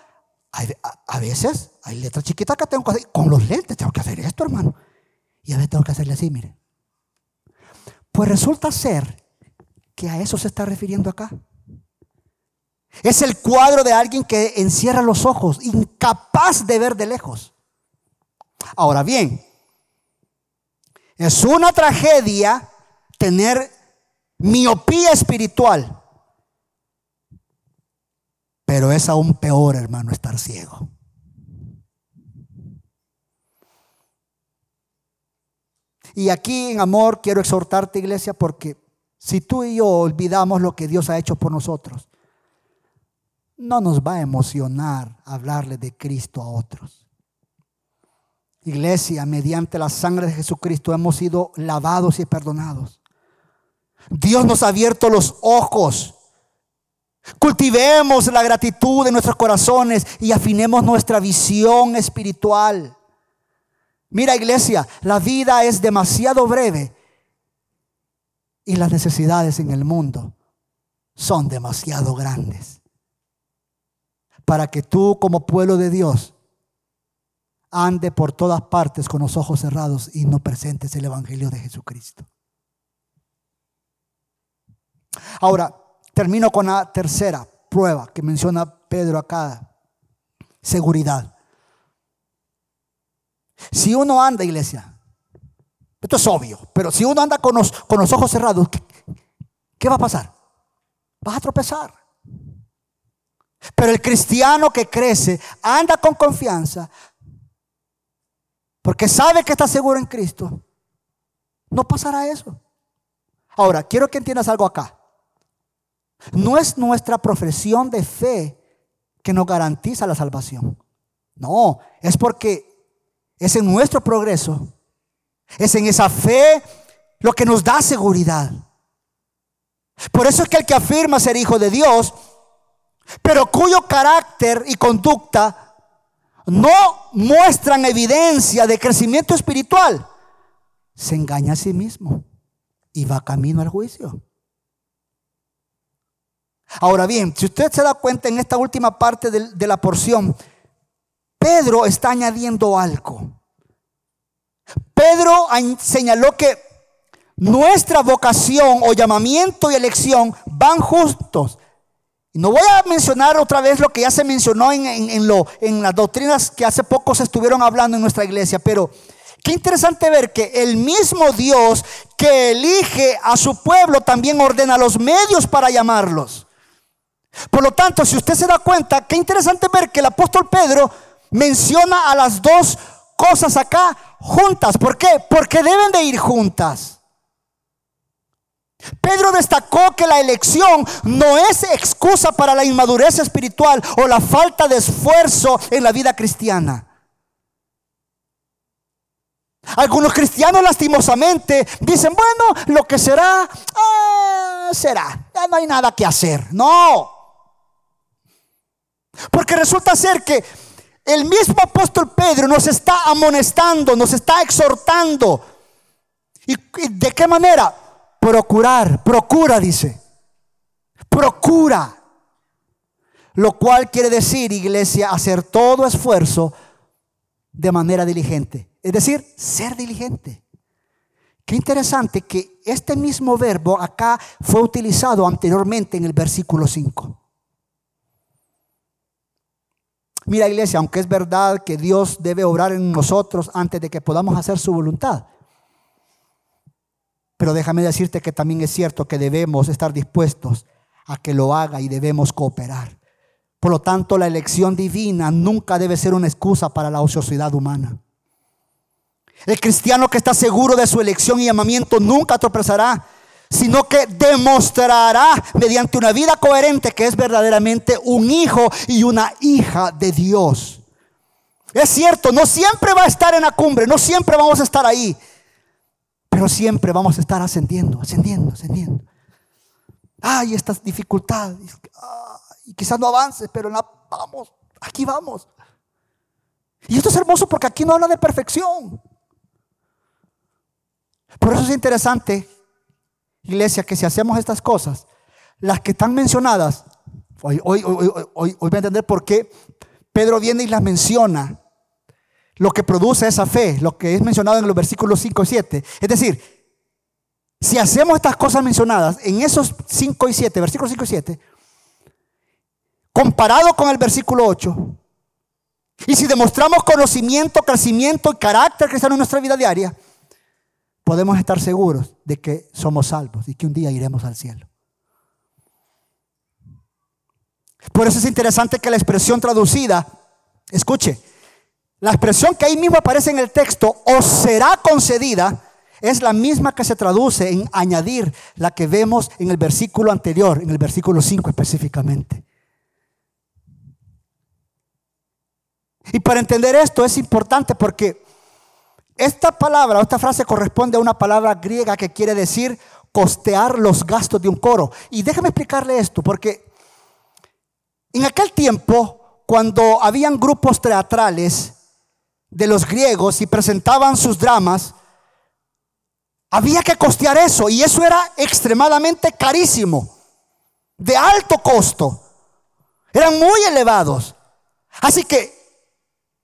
a, veces hay letras chiquitas que tengo que hacer. Con los lentes tengo que hacer esto, hermano. Y a veces tengo que hacerle así, mire. Pues resulta ser que a eso se está refiriendo acá. Es el cuadro de alguien que encierra los ojos, incapaz de ver de lejos. Ahora bien, es una tragedia tener miopía espiritual. Pero es aún peor, hermano, estar ciego. Y aquí en amor quiero exhortarte, iglesia, porque si tú y yo olvidamos lo que Dios ha hecho por nosotros, no nos va a emocionar hablarle de Cristo a otros. Iglesia, mediante la sangre de Jesucristo hemos sido lavados y perdonados. Dios nos ha abierto los ojos. Cultivemos la gratitud en nuestros corazones y afinemos nuestra visión espiritual. Mira iglesia, la vida es demasiado breve y las necesidades en el mundo son demasiado grandes para que tú como pueblo de Dios ande por todas partes con los ojos cerrados y no presentes el Evangelio de Jesucristo. Ahora, termino con la tercera prueba que menciona Pedro acá. Seguridad. Si uno anda, iglesia, esto es obvio, pero si uno anda con los, con los ojos cerrados, ¿qué, ¿qué va a pasar? Vas a tropezar. Pero el cristiano que crece anda con confianza porque sabe que está seguro en Cristo. No pasará eso. Ahora, quiero que entiendas algo acá. No es nuestra profesión de fe que nos garantiza la salvación. No, es porque es en nuestro progreso, es en esa fe lo que nos da seguridad. Por eso es que el que afirma ser hijo de Dios, pero cuyo carácter y conducta no muestran evidencia de crecimiento espiritual, se engaña a sí mismo y va camino al juicio. Ahora bien, si usted se da cuenta en esta última parte de, la porción, Pedro está añadiendo algo. Pedro señaló que nuestra vocación o llamamiento y elección van justos. No voy a mencionar otra vez lo que ya se mencionó en, lo, en las doctrinas que hace poco se estuvieron hablando en nuestra iglesia, pero qué interesante ver que el mismo Dios que elige a su pueblo también ordena los medios para llamarlos. Por lo tanto, si usted se da cuenta, qué interesante ver que el apóstol Pedro menciona a las dos cosas acá juntas. ¿Por qué? Porque deben de ir juntas. Pedro destacó que la elección no es excusa para la inmadurez espiritual o la falta de esfuerzo en la vida cristiana. Algunos cristianos lastimosamente dicen, bueno, lo que será, ah, será, ya no hay nada que hacer. No, porque resulta ser que el mismo apóstol Pedro nos está amonestando, nos está exhortando. ¿Y de qué manera? Procurar, procura, dice. Procura. Lo cual quiere decir, iglesia, hacer todo esfuerzo de manera diligente. Es decir, ser diligente. Qué interesante que este mismo verbo acá fue utilizado anteriormente en el versículo 5. Mira iglesia, aunque es verdad que Dios debe obrar en nosotros antes de que podamos hacer su voluntad, pero déjame decirte que también es cierto que debemos estar dispuestos a que lo haga y debemos cooperar. Por lo tanto, la elección divina nunca debe ser una excusa para la ociosidad humana. El cristiano que está seguro de su elección y llamamiento nunca tropezará sino que demostrará mediante una vida coherente que es verdaderamente un hijo y una hija de Dios. Es cierto, no siempre va a estar en la cumbre, no siempre vamos a estar ahí, pero siempre vamos a estar ascendiendo, ascendiendo, ascendiendo. Ay, estas dificultades, y quizás no avances, pero vamos, aquí vamos. Y esto es hermoso porque aquí no habla de perfección. Por eso es interesante iglesia, que si hacemos estas cosas, las que están mencionadas, hoy, hoy, voy a entender por qué Pedro viene y las menciona, lo que produce esa fe, lo que es mencionado en los versículos 5 y 7. Es decir, si hacemos estas cosas mencionadas en esos 5 y 7, versículos 5 y 7, comparado con el versículo 8, y si demostramos conocimiento, crecimiento y carácter cristiano en nuestra vida diaria, podemos estar seguros de que somos salvos y que un día iremos al cielo. Por eso es interesante que la expresión traducida, escuche, la expresión que ahí mismo aparece en el texto, os será concedida, es la misma que se traduce en añadir la que vemos en el versículo anterior, en el versículo 5 específicamente. Y para entender esto es importante porque esta palabra, esta frase corresponde a una palabra griega que quiere decir costear los gastos de un coro. Y déjame explicarle esto, porque en aquel tiempo, cuando habían grupos teatrales de los griegos y presentaban sus dramas, había que costear eso y eso era extremadamente carísimo, de alto costo. Eran muy elevados. Así que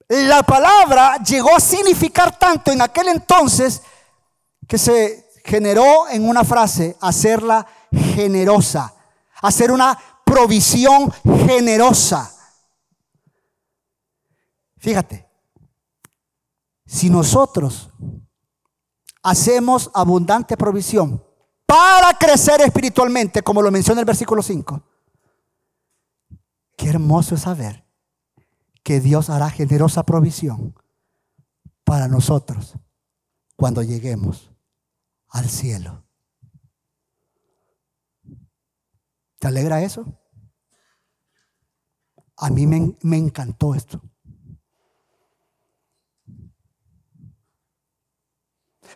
la palabra llegó a significar tanto en aquel entonces que se generó en una frase, hacerla generosa, hacer una provisión generosa. Fíjate, si nosotros hacemos abundante provisión para crecer espiritualmente, como lo menciona el versículo 5, qué hermoso es saber que Dios hará generosa provisión para nosotros cuando lleguemos al cielo. ¿Te alegra eso? A mí me, me encantó esto.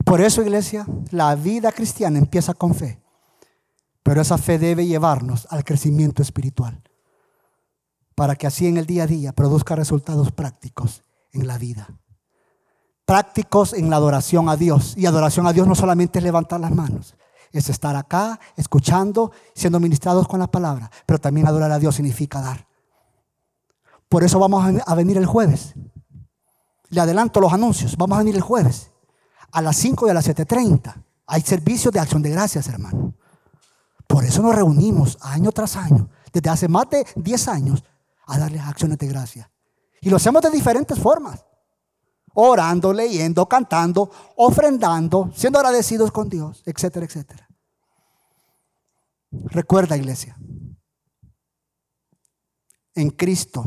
Por eso, iglesia, la vida cristiana empieza con fe. Pero esa fe debe llevarnos al crecimiento espiritual. Para que así en el día a día produzca resultados prácticos en la vida. Prácticos en la adoración a Dios. Y adoración a Dios no solamente es levantar las manos. Es estar acá, escuchando, siendo ministrados con la palabra. Pero también adorar a Dios significa dar. Por eso vamos a venir el jueves. Le adelanto los anuncios. Vamos a venir el jueves a las 5 y a las 7.30. Hay servicios de acción de gracias, hermano. Por eso nos reunimos año tras año, desde hace más de 10 años, a darle acciones de gracia. Y lo hacemos de diferentes formas. Orando, leyendo, cantando, ofrendando, siendo agradecidos con Dios, etcétera, etcétera. Recuerda, iglesia, en Cristo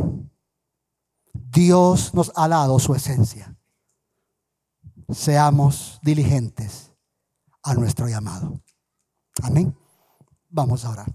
Dios nos ha dado su esencia seamos diligentes a nuestro llamado. Amén. Vamos a orar.